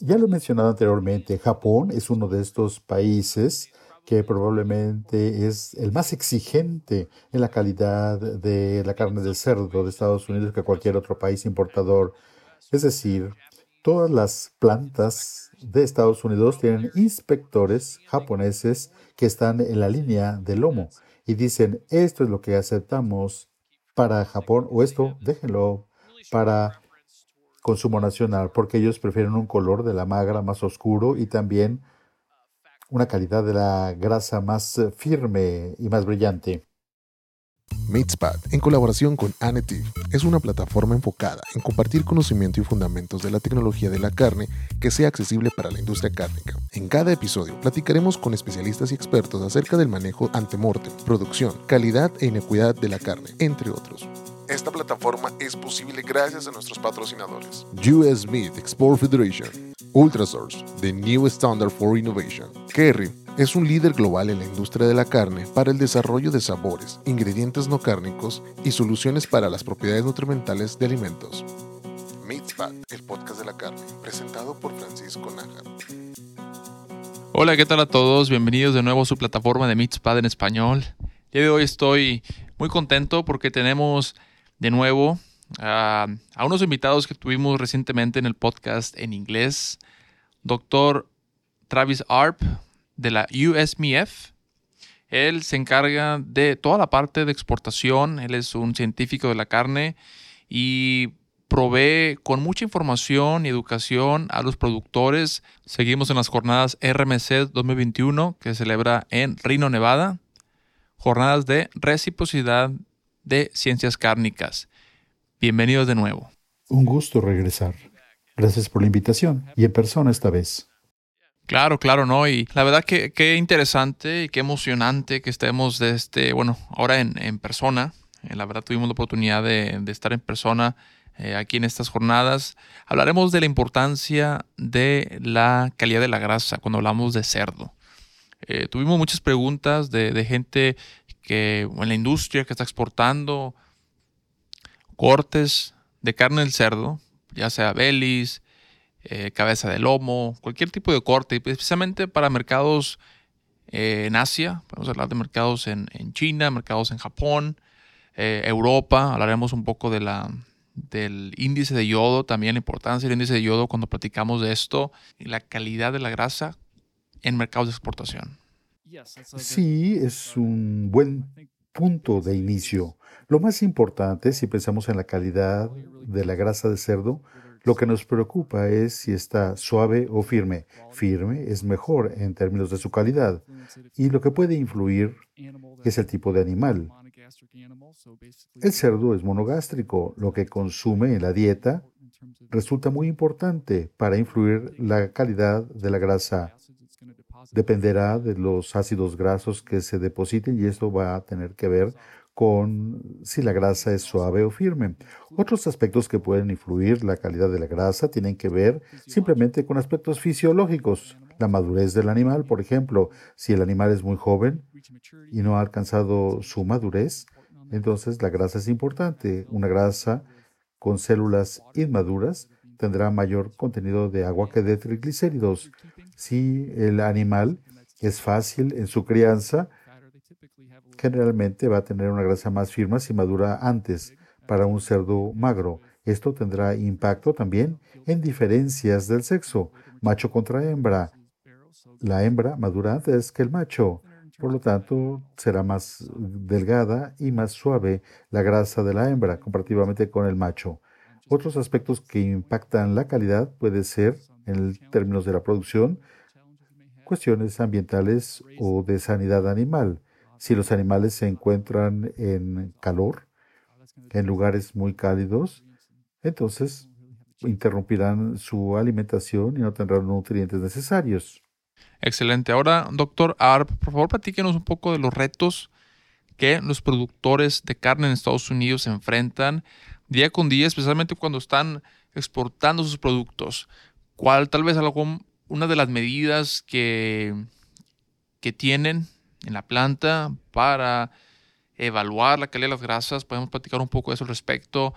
Ya lo he mencionado anteriormente, Japón es uno de estos países que probablemente es el más exigente en la calidad de la carne de cerdo de Estados Unidos que cualquier otro país importador. Es decir, todas las plantas de Estados Unidos tienen inspectores japoneses que están en la línea del lomo y dicen, esto es lo que aceptamos para Japón o esto déjenlo para consumo nacional, porque ellos prefieren un color de la magra más oscuro y también una calidad de la grasa más eh, firme y más brillante. MeatSpad, en colaboración con Anetiv, es una plataforma enfocada en compartir conocimiento y fundamentos de la tecnología de la carne que sea accesible para la industria cárnica. En cada episodio platicaremos con especialistas y expertos acerca del manejo antemortem, producción, calidad e inequidad de la carne, entre otros. Esta plataforma es posible gracias a nuestros patrocinadores. US Meat Export Federation, Ultrasource, the new standard for innovation. Kerry es un líder global en la industria de la carne para el desarrollo de sabores, ingredientes no cárnicos y soluciones para las propiedades nutrimentales de alimentos. Meatspad, el podcast de la carne, presentado por Francisco Nájar. Hola, ¿qué tal a todos? Bienvenidos de nuevo a su plataforma de Meatspad en español. El día de hoy estoy muy contento porque tenemos de nuevo a, unos invitados que tuvimos recientemente en el podcast en inglés. Doctor Travis Arp de la USMF. Él se encarga de toda la parte de exportación. Él es un científico de la carne y provee con mucha información y educación a los productores. Seguimos en las jornadas RMC 2021 que se celebra en Reno, Nevada. Jornadas de reciprocidad de Ciencias Cárnicas. Bienvenidos de nuevo. Un gusto regresar. Gracias por la invitación y en persona esta vez. Claro, claro, ¿no? Y la verdad que qué interesante y qué emocionante que estemos de este, bueno, ahora en, persona. Eh, la verdad tuvimos la oportunidad de, estar en persona eh, aquí en estas jornadas. Hablaremos de la importancia de la calidad de la grasa cuando hablamos de cerdo. Eh, tuvimos muchas preguntas de, de gente que en la industria que está exportando cortes de carne del cerdo, ya sea belis, eh, cabeza de lomo, cualquier tipo de corte, especialmente para mercados eh, en Asia, a hablar de mercados en, China, mercados en Japón, eh, Europa, hablaremos un poco de la, del índice de yodo, también la importancia del índice de yodo cuando platicamos de esto y la calidad de la grasa en mercados de exportación. Sí, es un buen punto de inicio. Lo más importante, si pensamos en la calidad de la grasa de cerdo, lo que nos preocupa es si está suave o firme. Firme es mejor en términos de su calidad. Y lo que puede influir es el tipo de animal. El cerdo es monogástrico. Lo que consume en la dieta resulta muy importante para influir la calidad de la grasa dependerá de los ácidos grasos que se depositen y esto va a tener que ver con si la grasa es suave o firme. Otros aspectos que pueden influir la calidad de la grasa tienen que ver simplemente con aspectos fisiológicos. La madurez del animal, por ejemplo, si el animal es muy joven y no ha alcanzado su madurez, entonces la grasa es importante. Una grasa con células inmaduras tendrá mayor contenido de agua que de triglicéridos. Si el animal es fácil en su crianza, generalmente va a tener una grasa más firme si madura antes para un cerdo magro. Esto tendrá impacto también en diferencias del sexo, macho contra hembra. La hembra madura antes que el macho. Por lo tanto, será más delgada y más suave la grasa de la hembra comparativamente con el macho. Otros aspectos que impactan la calidad puede ser, en términos de la producción, cuestiones ambientales o de sanidad animal. Si los animales se encuentran en calor, en lugares muy cálidos, entonces interrumpirán su alimentación y no tendrán nutrientes necesarios. Excelente. Ahora, doctor Arp, por favor, platíquenos un poco de los retos que los productores de carne en Estados Unidos enfrentan día con día, especialmente cuando están exportando sus productos. ¿Cuál tal vez algo, una de las medidas que, que tienen en la planta para evaluar la calidad de las grasas? Podemos platicar un poco de eso al respecto.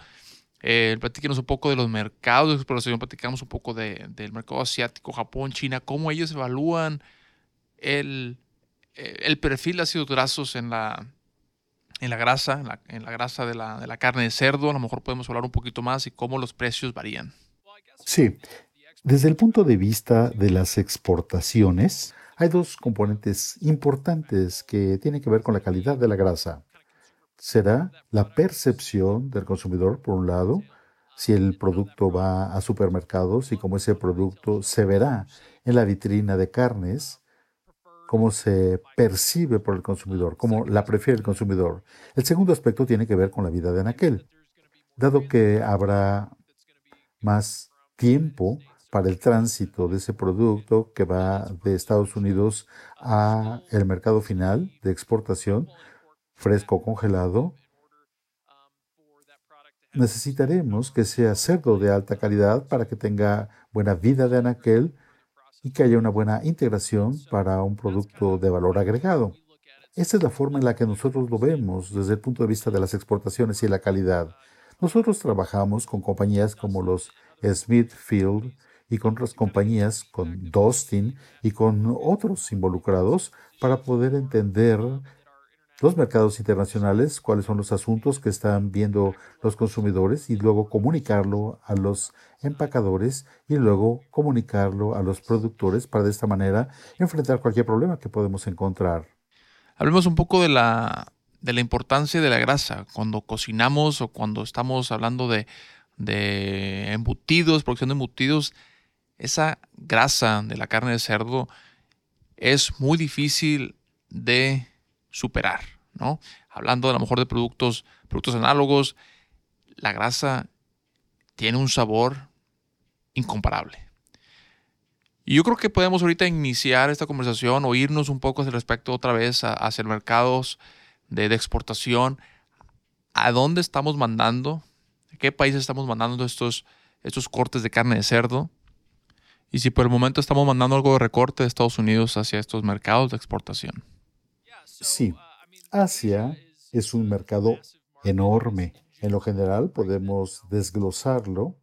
Eh, platíquenos un poco de los mercados de exploración, platicamos un poco del mercado asiático, Japón, China, cómo ellos evalúan el, eh, el perfil de ácidos grasos en la, en la grasa, en la, grasa de la, de la, carne de cerdo. A lo mejor podemos hablar un poquito más y cómo los precios varían. Sí, desde el punto de vista de las exportaciones, hay dos componentes importantes que tienen que ver con la calidad de la grasa. Será la percepción del consumidor, por un lado, si el producto va a supermercados y cómo ese producto se verá en la vitrina de carnes cómo se percibe por el consumidor, cómo la prefiere el consumidor. El segundo aspecto tiene que ver con la vida de anaquel. Dado que habrá más tiempo para el tránsito de ese producto que va de Estados Unidos a el mercado final de exportación, fresco o congelado, necesitaremos que sea cerdo de alta calidad para que tenga buena vida de anaquel y que haya una buena integración para un producto de valor agregado. Esta es la forma en la que nosotros lo vemos desde el punto de vista de las exportaciones y la calidad. Nosotros trabajamos con compañías como los Smithfield y con otras compañías, con Dustin y con otros involucrados para poder entender los mercados internacionales, cuáles son los asuntos que están viendo los consumidores y luego comunicarlo a los empacadores y luego comunicarlo a los productores para de esta manera enfrentar cualquier problema que podemos encontrar. Hablemos un poco de la, de la importancia de la grasa cuando cocinamos o cuando estamos hablando de, de embutidos, producción de embutidos. Esa grasa de la carne de cerdo es muy difícil de superar, ¿no? Hablando a lo mejor de productos, productos análogos, la grasa tiene un sabor incomparable. Y yo creo que podemos ahorita iniciar esta conversación o irnos un poco al respecto otra vez hacia mercados de, de, exportación. ¿A dónde estamos mandando? ¿A qué países estamos mandando estos, estos cortes de carne de cerdo? Y si por el momento estamos mandando algo de recorte de Estados Unidos hacia estos mercados de exportación. Sí, Asia es un mercado enorme. En lo general podemos desglosarlo.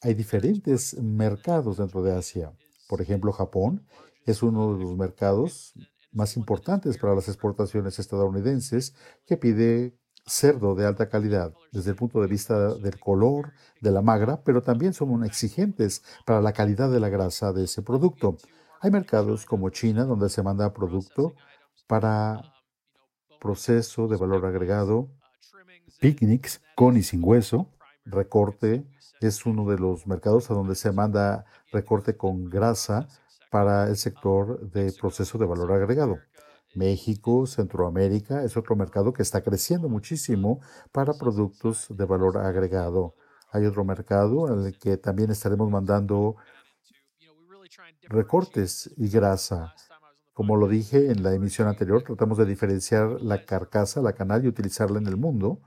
Hay diferentes mercados dentro de Asia. Por ejemplo, Japón es uno de los mercados más importantes para las exportaciones estadounidenses que pide cerdo de alta calidad desde el punto de vista del color, de la magra, pero también son exigentes para la calidad de la grasa de ese producto. Hay mercados como China donde se manda producto para proceso de valor agregado, picnics con y sin hueso, recorte es uno de los mercados a donde se manda recorte con grasa para el sector de proceso de valor agregado. México, Centroamérica es otro mercado que está creciendo muchísimo para productos de valor agregado. Hay otro mercado en el que también estaremos mandando recortes y grasa como lo dije en la emisión anterior, tratamos de diferenciar la carcasa, la canal y utilizarla en el mundo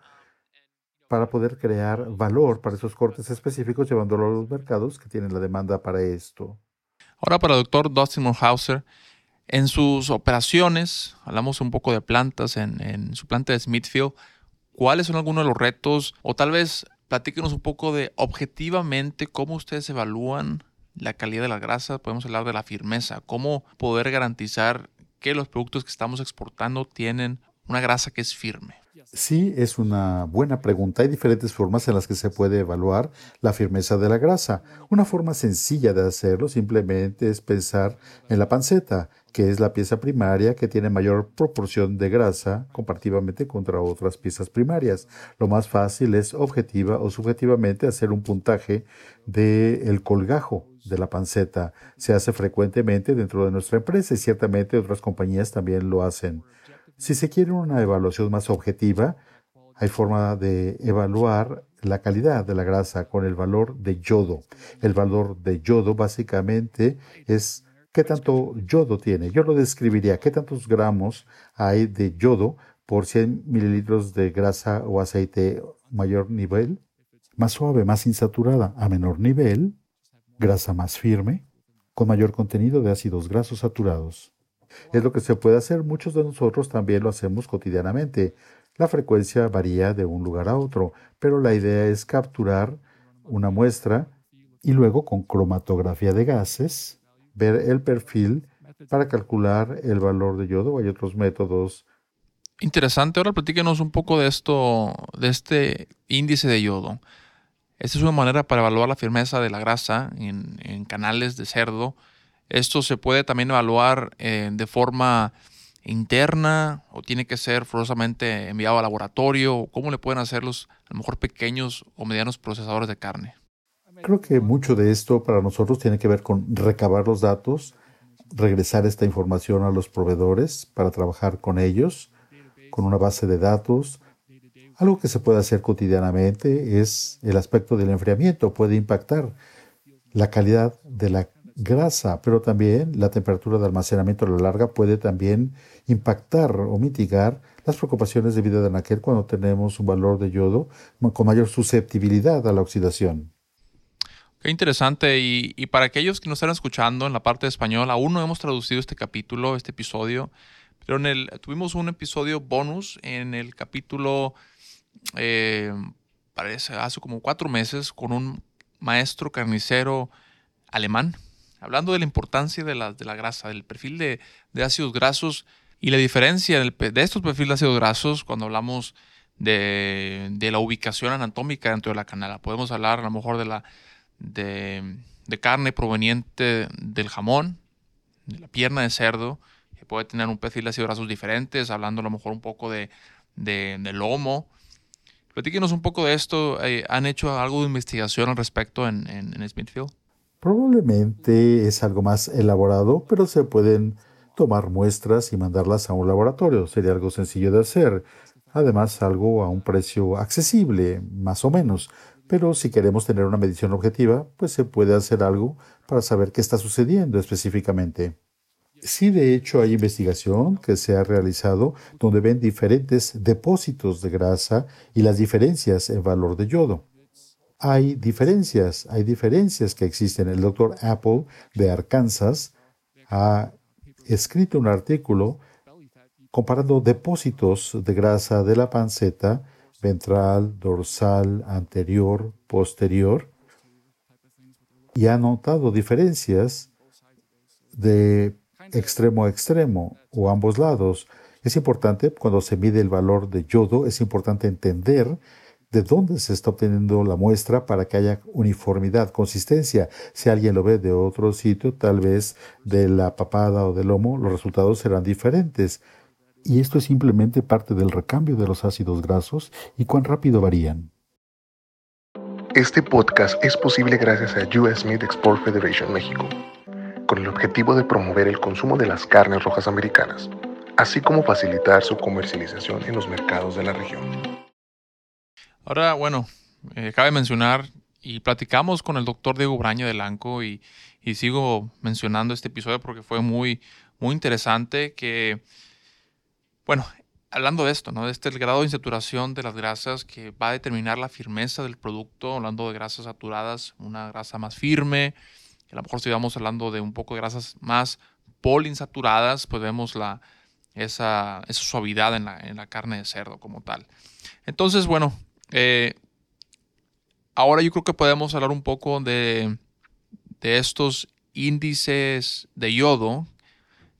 para poder crear valor para esos cortes específicos, llevándolo a los mercados que tienen la demanda para esto. Ahora para el doctor Dustin Moorhauser, en sus operaciones, hablamos un poco de plantas en, en su planta de Smithfield, ¿cuáles son algunos de los retos? O tal vez platíquenos un poco de objetivamente cómo ustedes evalúan la calidad de la grasa, podemos hablar de la firmeza, cómo poder garantizar que los productos que estamos exportando tienen una grasa que es firme. Sí, es una buena pregunta. Hay diferentes formas en las que se puede evaluar la firmeza de la grasa. Una forma sencilla de hacerlo simplemente es pensar en la panceta, que es la pieza primaria que tiene mayor proporción de grasa comparativamente contra otras piezas primarias. Lo más fácil es objetiva o subjetivamente hacer un puntaje del colgajo de la panceta. Se hace frecuentemente dentro de nuestra empresa y ciertamente otras compañías también lo hacen. Si se quiere una evaluación más objetiva, hay forma de evaluar la calidad de la grasa con el valor de yodo. El valor de yodo básicamente es qué tanto yodo tiene. Yo lo describiría, qué tantos gramos hay de yodo por 100 mililitros de grasa o aceite mayor nivel, más suave, más insaturada, a menor nivel, grasa más firme, con mayor contenido de ácidos grasos saturados. Es lo que se puede hacer. Muchos de nosotros también lo hacemos cotidianamente. La frecuencia varía de un lugar a otro, pero la idea es capturar una muestra y luego con cromatografía de gases ver el perfil para calcular el valor de yodo. Hay otros métodos. Interesante. Ahora platíquenos un poco de esto, de este índice de yodo. Esta es una manera para evaluar la firmeza de la grasa en, canales de cerdo. Esto se puede también evaluar eh, de forma interna o tiene que ser forzosamente enviado al laboratorio? ¿Cómo le pueden hacer los a lo mejor pequeños o medianos procesadores de carne? Creo que mucho de esto para nosotros tiene que ver con recabar los datos, regresar esta información a los proveedores para trabajar con ellos, con una base de datos. Algo que se puede hacer cotidianamente es el aspecto del enfriamiento. Puede impactar la calidad de la grasa, pero también la temperatura de almacenamiento a la larga puede también impactar o mitigar las preocupaciones de vida de anaquel cuando tenemos un valor de yodo con mayor susceptibilidad a la oxidación. Qué interesante. Y, para aquellos que nos están escuchando en la parte de español, aún no hemos traducido este capítulo, este episodio, pero en el, tuvimos un episodio bonus en el capítulo, eh, parece, hace como cuatro meses, con un maestro carnicero alemán hablando de la importancia de la, de la grasa, del perfil de, ácidos grasos y la diferencia de estos perfiles de ácidos grasos cuando hablamos de, la ubicación anatómica dentro de la canela. Podemos hablar a lo mejor de la de, carne proveniente del jamón, de la pierna de cerdo, que puede tener un perfil de ácidos grasos diferentes, hablando a lo mejor un poco de, de, lomo. Platíquenos un poco de esto. Eh, ¿Han hecho algo de investigación al respecto en Smithfield? Probablemente es algo más elaborado, pero se pueden tomar muestras y mandarlas a un laboratorio. Sería algo sencillo de hacer. Además, algo a un precio accesible, más o menos. Pero si queremos tener una medición objetiva, pues se puede hacer algo para saber qué está sucediendo específicamente. Sí, de hecho, hay investigación que se ha realizado donde ven diferentes depósitos de grasa y las diferencias en valor de yodo hay diferencias, hay diferencias que existen. El doctor Apple de Arkansas ha escrito un artículo comparando depósitos de grasa de la panceta ventral, dorsal, anterior, posterior, y ha notado diferencias de extremo a extremo o ambos lados. Es importante, cuando se mide el valor de yodo, es importante entender de dónde se está obteniendo la muestra para que haya uniformidad, consistencia. Si alguien lo ve de otro sitio, tal vez de la papada o del lomo, los resultados serán diferentes. Y esto es simplemente parte del recambio de los ácidos grasos y cuán rápido varían. Este podcast es posible gracias a US Meat Export Federation México, con el objetivo de promover el consumo de las carnes rojas americanas, así como facilitar su comercialización en los mercados de la región. Ahora, bueno, eh, cabe mencionar y platicamos con el doctor Diego Braño de Lanco y, sigo mencionando este episodio porque fue muy, muy interesante que, bueno, hablando de esto, ¿no? De este el grado de insaturación de las grasas que va a determinar la firmeza del producto, hablando de grasas saturadas, una grasa más firme, a lo mejor si vamos hablando de un poco de grasas más poliinsaturadas, pues vemos la, esa, esa suavidad en la, en la carne de cerdo como tal. Entonces, bueno, eh, ahora yo creo que podemos hablar un poco de, estos índices de yodo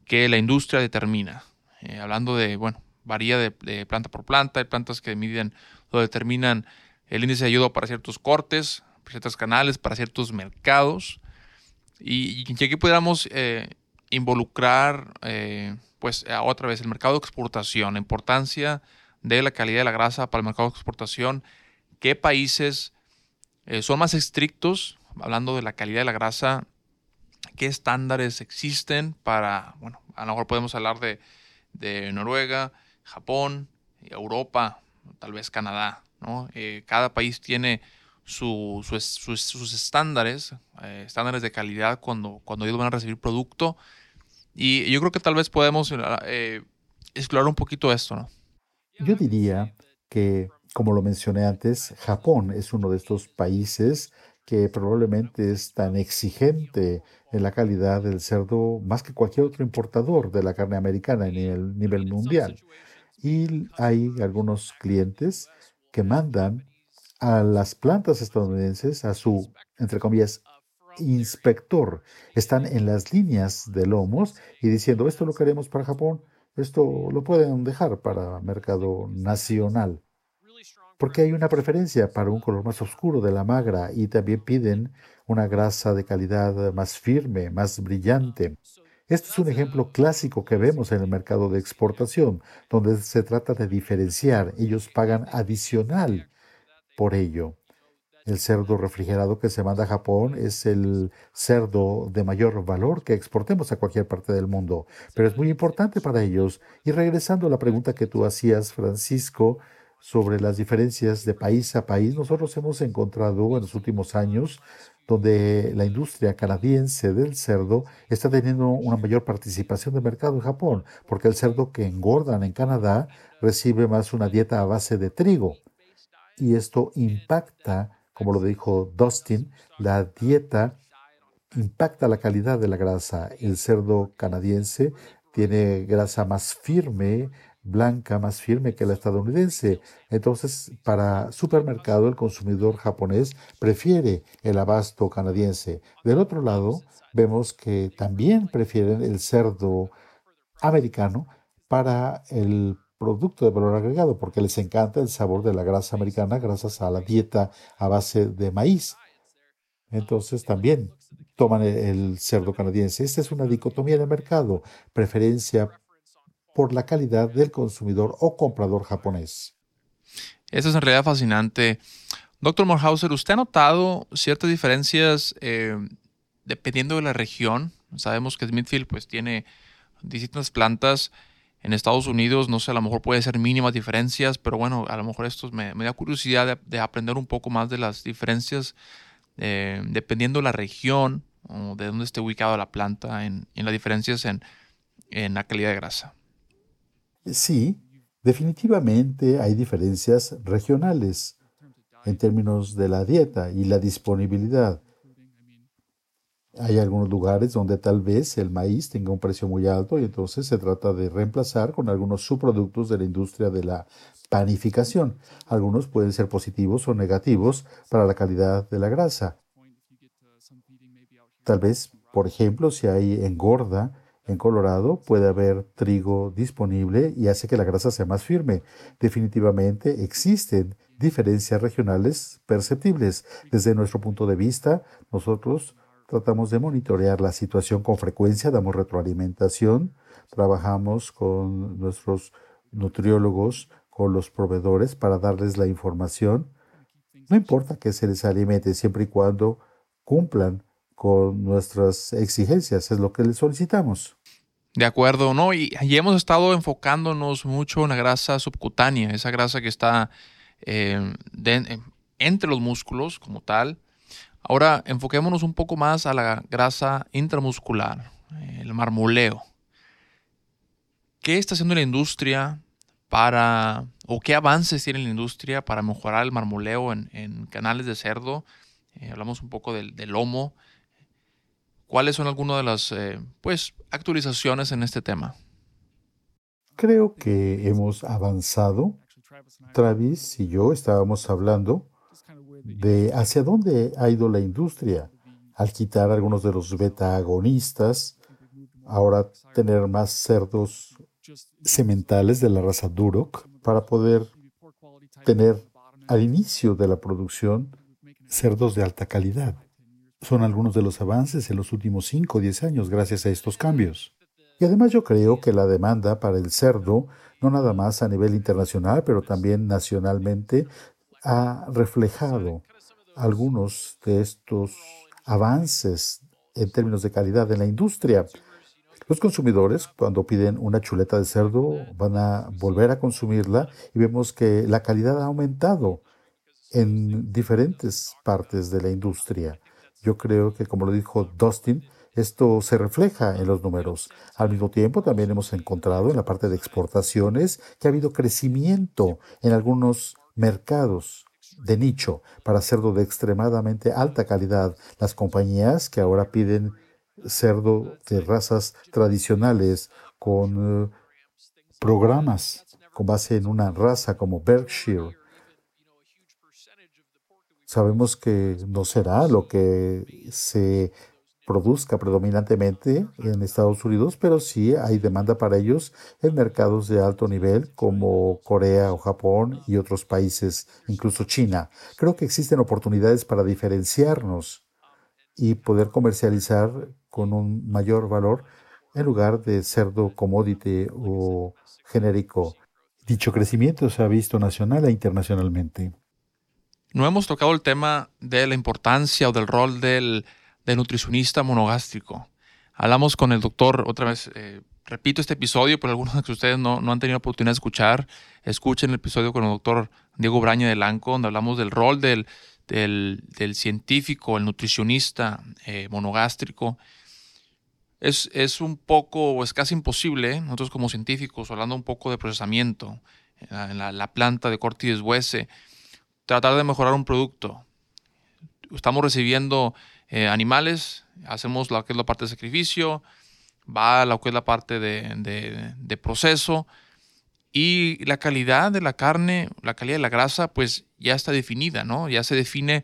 que la industria determina. Eh, hablando de, bueno, varía de, planta por planta, hay plantas que miden o determinan el índice de yodo para ciertos cortes, para ciertos canales, para ciertos mercados. Y, y aquí pudiéramos eh, involucrar, pues, otra vez el mercado de exportación, la importancia de la calidad de la grasa para el mercado de exportación, qué países eh, son más estrictos, hablando de la calidad de la grasa, qué estándares existen para, bueno, a lo mejor podemos hablar de, Noruega, Japón, Europa, tal vez Canadá, ¿no? Eh, cada país tiene sus estándares, eh, estándares de calidad cuando, cuando ellos van a recibir producto. Y yo creo que tal vez podemos explorar un poquito esto, ¿no? Yo diría que, como lo mencioné antes, Japón es uno de estos países que probablemente es tan exigente en la calidad del cerdo más que cualquier otro importador de la carne americana en el nivel mundial. Y hay algunos clientes que mandan a las plantas estadounidenses a su, entre comillas, inspector. Están en las líneas de lomos y diciendo, esto lo queremos para Japón, esto lo pueden dejar para mercado nacional. Porque hay una preferencia para un color más oscuro de la magra y también piden una grasa de calidad más firme, más brillante. Esto es un ejemplo clásico que vemos en el mercado de exportación, donde se trata de diferenciar. Ellos pagan adicional por ello. El cerdo refrigerado que se manda a Japón es el cerdo de mayor valor que exportemos a cualquier parte del mundo, pero es muy importante para ellos. Y regresando a la pregunta que tú hacías, Francisco, sobre las diferencias de país a país, nosotros hemos encontrado en los últimos años donde la industria canadiense del cerdo está teniendo una mayor participación de mercado en Japón, porque el cerdo que engordan en Canadá recibe más una dieta a base de trigo. Y esto impacta como lo dijo Dustin, la dieta impacta la calidad de la grasa. El cerdo canadiense tiene grasa más firme, blanca, más firme que la estadounidense. Entonces, para supermercado, el consumidor japonés prefiere el abasto canadiense. Del otro lado, vemos que también prefieren el cerdo americano para el producto de valor agregado porque les encanta el sabor de la grasa americana gracias a la dieta a base de maíz. Entonces también toman el cerdo canadiense. Esta es una dicotomía en el mercado, preferencia por la calidad del consumidor o comprador japonés. Eso es en realidad fascinante. Doctor Morhauser, ¿usted ha notado ciertas diferencias eh, dependiendo de la región? Sabemos que Smithfield pues, tiene distintas plantas en Estados Unidos, no sé, a lo mejor puede ser mínimas diferencias, pero bueno, a lo mejor esto me, da curiosidad de, aprender un poco más de las diferencias eh, dependiendo de la región o de dónde esté ubicada la planta, en, en las diferencias en, en la calidad de grasa. Sí, definitivamente hay diferencias regionales en términos de la dieta y la disponibilidad. Hay algunos lugares donde tal vez el maíz tenga un precio muy alto y entonces se trata de reemplazar con algunos subproductos de la industria de la panificación. Algunos pueden ser positivos o negativos para la calidad de la grasa. Tal vez, por ejemplo, si hay engorda en Colorado, puede haber trigo disponible y hace que la grasa sea más firme. Definitivamente existen diferencias regionales perceptibles. Desde nuestro punto de vista, nosotros Tratamos de monitorear la situación con frecuencia, damos retroalimentación, trabajamos con nuestros nutriólogos, con los proveedores para darles la información. No importa que se les alimente, siempre y cuando cumplan con nuestras exigencias, es lo que les solicitamos. De acuerdo, ¿no? Y, hemos estado enfocándonos mucho en la grasa subcutánea, esa grasa que está eh, entre los músculos como tal, Ahora enfoquémonos un poco más a la grasa intramuscular, el marmoleo. ¿Qué está haciendo la industria para, o qué avances tiene la industria para mejorar el marmoleo en, canales de cerdo? Eh, hablamos un poco del, lomo. ¿Cuáles son algunas de las eh, pues, actualizaciones en este tema? Creo que hemos avanzado. Travis y yo estábamos hablando de hacia dónde ha ido la industria al quitar algunos de los beta-agonistas, ahora tener más cerdos sementales de la raza Duroc para poder tener al inicio de la producción cerdos de alta calidad. Son algunos de los avances en los últimos 5 o 10 años gracias a estos cambios. Y además yo creo que la demanda para el cerdo, no nada más a nivel internacional, pero también nacionalmente, ha reflejado algunos de estos avances en términos de calidad en la industria. Los consumidores, cuando piden una chuleta de cerdo, van a volver a consumirla y vemos que la calidad ha aumentado en diferentes partes de la industria. Yo creo que, como lo dijo Dustin, esto se refleja en los números. Al mismo tiempo, también hemos encontrado en la parte de exportaciones que ha habido crecimiento en algunos mercados de nicho para cerdo de extremadamente alta calidad. Las compañías que ahora piden cerdo de razas tradicionales con eh, programas con base en una raza como Berkshire. Sabemos que no será lo que se produzca predominantemente en Estados Unidos, pero sí hay demanda para ellos en mercados de alto nivel como Corea o Japón y otros países, incluso China. Creo que existen oportunidades para diferenciarnos y poder comercializar con un mayor valor en lugar de cerdo commodity o genérico. Dicho crecimiento se ha visto nacional e internacionalmente. No hemos tocado el tema de la importancia o del rol del de nutricionista monogástrico. Hablamos con el doctor, otra vez, eh, repito este episodio, por algunos de ustedes no, han tenido oportunidad de escuchar, escuchen el episodio con el doctor Diego Braña de Lanco, donde hablamos del rol del, del, científico, el nutricionista eh, monogástrico. Es, es, un poco, es casi imposible, nosotros como científicos, hablando un poco de procesamiento en la, la planta de corte y tratar de mejorar un producto. Estamos recibiendo eh, animales, hacemos lo que es la parte de sacrificio, va a lo que es la parte de, proceso y la calidad de la carne, la calidad de la grasa, pues ya está definida, ¿no? Ya se define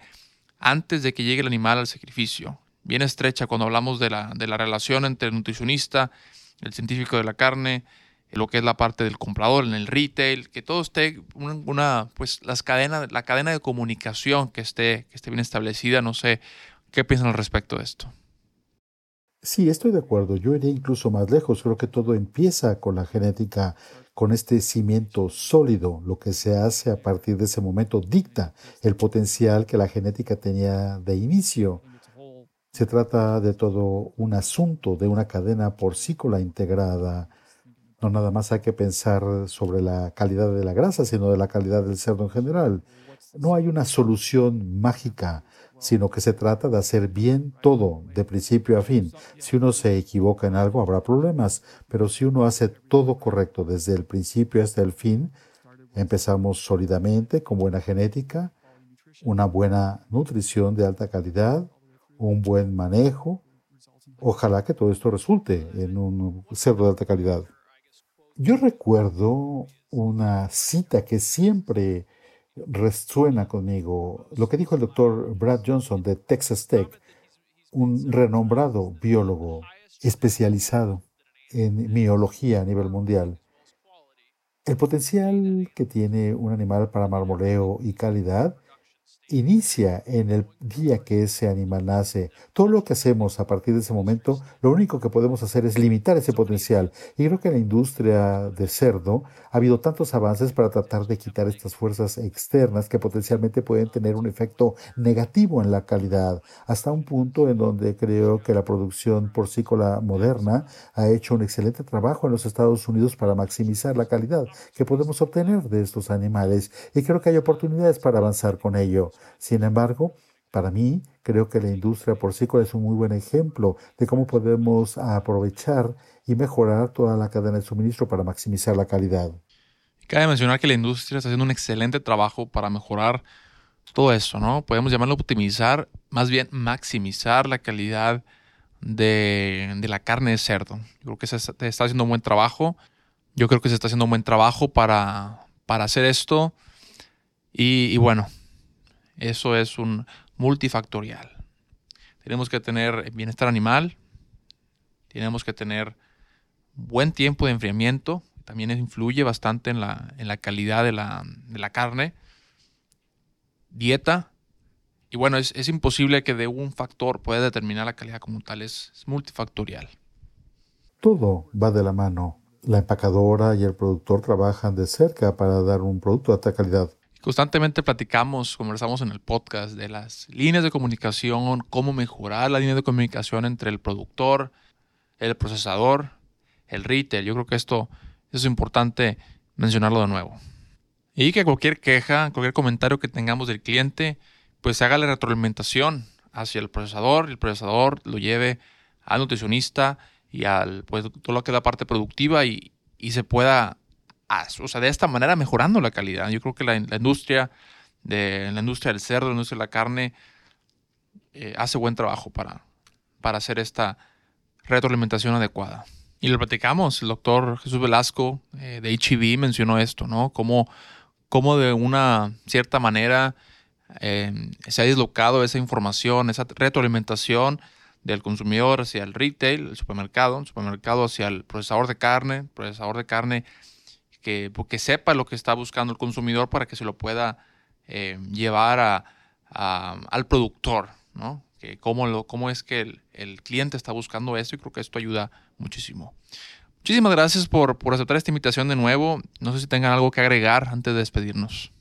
antes de que llegue el animal al sacrificio. Bien estrecha cuando hablamos de la, de la relación entre el nutricionista, el científico de la carne, lo que es la parte del comprador en el retail, que todo esté una, pues las cadenas, la cadena de comunicación que esté, que esté bien establecida, no sé, ¿Qué piensan al respecto de esto? Sí, estoy de acuerdo. Yo iré incluso más lejos. Creo que todo empieza con la genética, con este cimiento sólido. Lo que se hace a partir de ese momento dicta el potencial que la genética tenía de inicio. Se trata de todo un asunto, de una cadena porcícola integrada. No nada más hay que pensar sobre la calidad de la grasa, sino de la calidad del cerdo en general. No hay una solución mágica sino que se trata de hacer bien todo, de principio a fin. Si uno se equivoca en algo, habrá problemas, pero si uno hace todo correcto desde el principio hasta el fin, empezamos sólidamente con buena genética, una buena nutrición de alta calidad, un buen manejo. Ojalá que todo esto resulte en un cerdo de alta calidad. Yo recuerdo una cita que siempre resuena conmigo lo que dijo el doctor Brad Johnson de Texas Tech, un renombrado biólogo especializado en miología a nivel mundial. El potencial que tiene un animal para marmoleo y calidad inicia en el día que ese animal nace. Todo lo que hacemos a partir de ese momento, lo único que podemos hacer es limitar ese potencial. Y creo que en la industria de cerdo ha habido tantos avances para tratar de quitar estas fuerzas externas que potencialmente pueden tener un efecto negativo en la calidad, hasta un punto en donde creo que la producción porcícola moderna ha hecho un excelente trabajo en los Estados Unidos para maximizar la calidad que podemos obtener de estos animales. Y creo que hay oportunidades para avanzar con ello. Sin embargo, para mí, creo que la industria porcícola es un muy buen ejemplo de cómo podemos aprovechar y mejorar toda la cadena de suministro para maximizar la calidad. Cabe mencionar que la industria está haciendo un excelente trabajo para mejorar todo eso, ¿no? Podemos llamarlo optimizar, más bien maximizar la calidad de, la carne de cerdo. Yo creo que se está haciendo un buen trabajo. Yo creo que se está haciendo un buen trabajo para hacer esto. y bueno, eso es un multifactorial. Tenemos que tener bienestar animal, tenemos que tener buen tiempo de enfriamiento, también influye bastante en la, en la calidad de la, de la, carne, dieta, y bueno, es, es, imposible que de un factor pueda determinar la calidad como tal, es, es multifactorial. Todo va de la mano. La empacadora y el productor trabajan de cerca para dar un producto de alta calidad. Constantemente platicamos, conversamos en el podcast de las líneas de comunicación, cómo mejorar la línea de comunicación entre el productor, el procesador, el retail. Yo creo que esto, es importante mencionarlo de nuevo. Y que cualquier queja, cualquier comentario que tengamos del cliente, pues se haga la retroalimentación hacia el procesador, el procesador lo lleve al nutricionista y al pues es la parte productiva y, y se pueda o sea, de esta manera mejorando la calidad. Yo creo que la, industria de la industria del cerdo, la industria de la carne, eh, hace buen trabajo para, para hacer esta retroalimentación adecuada. Y lo platicamos, el doctor Jesús Velasco eh, de HEV mencionó esto, ¿no? Cómo, cómo de una cierta manera eh, se ha dislocado esa información, esa retroalimentación del consumidor hacia el retail, el supermercado, el supermercado hacia el procesador de carne, procesador de carne que, que sepa lo que está buscando el consumidor para que se lo pueda eh, llevar al productor, ¿no? Que cómo, lo, cómo es que el, cliente está buscando eso y creo que esto ayuda muchísimo. Muchísimas gracias por, por aceptar esta invitación de nuevo. No sé si tengan algo que agregar antes de despedirnos.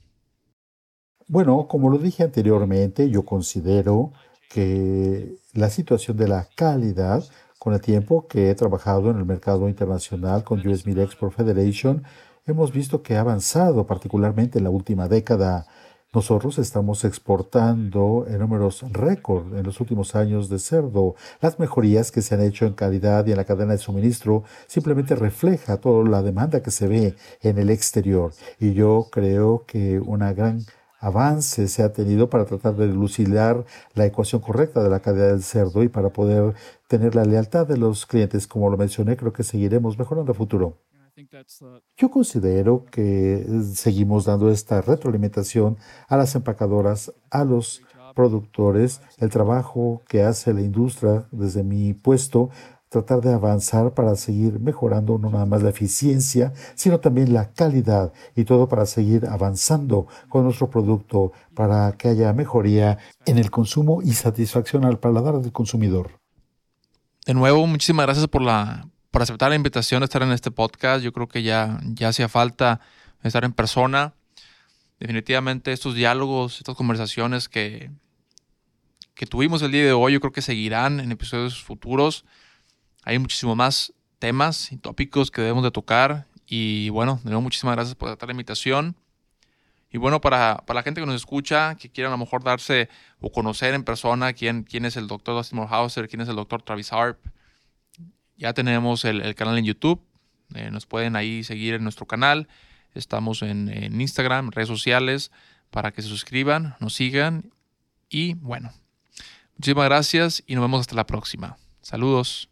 Bueno, como lo dije anteriormente, yo considero que la situación de la calidad, con el tiempo que he trabajado en el mercado internacional con US Meat Export Federation, hemos visto que ha avanzado, particularmente en la última década. Nosotros estamos exportando en números récord en los últimos años de cerdo. Las mejorías que se han hecho en calidad y en la cadena de suministro simplemente refleja toda la demanda que se ve en el exterior. Y yo creo que una gran avance se ha tenido para tratar de dilucidar la ecuación correcta de la calidad del cerdo y para poder tener la lealtad de los clientes. Como lo mencioné, creo que seguiremos mejorando a futuro. Yo considero que seguimos dando esta retroalimentación a las empacadoras, a los productores, el trabajo que hace la industria desde mi puesto, tratar de avanzar para seguir mejorando no nada más la eficiencia, sino también la calidad y todo para seguir avanzando con nuestro producto para que haya mejoría en el consumo y satisfacción al paladar del consumidor. De nuevo, muchísimas gracias por la, por aceptar la invitación de estar en este podcast. Yo creo que ya, ya hacía falta estar en persona. Definitivamente estos diálogos, estas conversaciones que, que tuvimos el día de hoy, yo creo que seguirán en episodios futuros. Hay muchísimo más temas y tópicos que debemos de tocar. Y bueno, de nuevo muchísimas gracias por aceptar la invitación. Y bueno, para, para, la gente que nos escucha, que quiera a lo mejor darse o conocer en persona quién, quién es el doctor Dustin Morhauser, quién es el doctor Travis Harp, ya tenemos el, canal en YouTube. Eh, nos pueden ahí seguir en nuestro canal. Estamos en, en Instagram, redes sociales, para que se suscriban, nos sigan. Y bueno, muchísimas gracias y nos vemos hasta la próxima. Saludos.